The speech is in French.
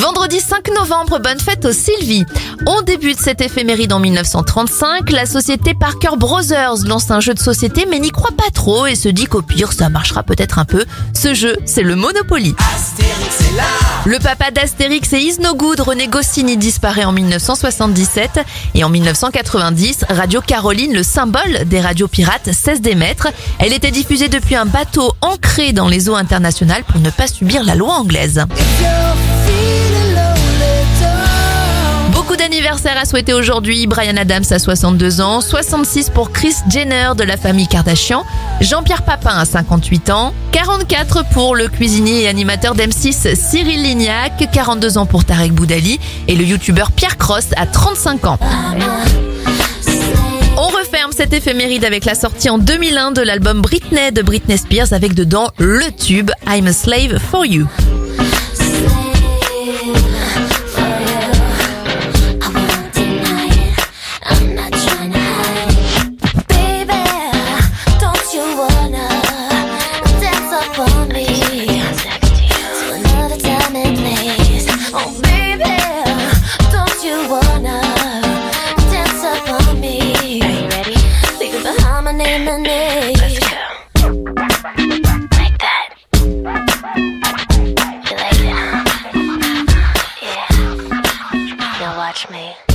Vendredi 5 novembre, bonne fête aux Sylvie. On débute cette éphéméride en 1935. La société Parker Brothers lance un jeu de société mais n'y croit pas trop et se dit qu'au pire ça marchera peut-être un peu. Ce jeu, c'est le Monopoly. Le papa d'Astérix et Is No Good, René Goscinny, disparaît en 1977 et en 1990, Radio Caroline, le symbole des radios pirates, cesse d'émettre. Elle était diffusée depuis un bateau ancré dans les eaux internationales pour ne pas subir la loi anglaise. Beaucoup d'anniversaires à souhaiter aujourd'hui. Brian Adams a 62 ans, 66 pour Chris Jenner de la famille Kardashian, Jean-Pierre Papin a 58 ans, 44 pour le cuisinier et animateur d'M6 Cyril Lignac, 42 ans pour Tarek Boudali et le youtubeur Pierre Cross a 35 ans. On referme cette éphéméride avec la sortie en 2001 de l'album Britney de Britney Spears avec dedans le tube I'm a Slave for You. Let's go. Like that. You like? Huh? Yeah. Watch me.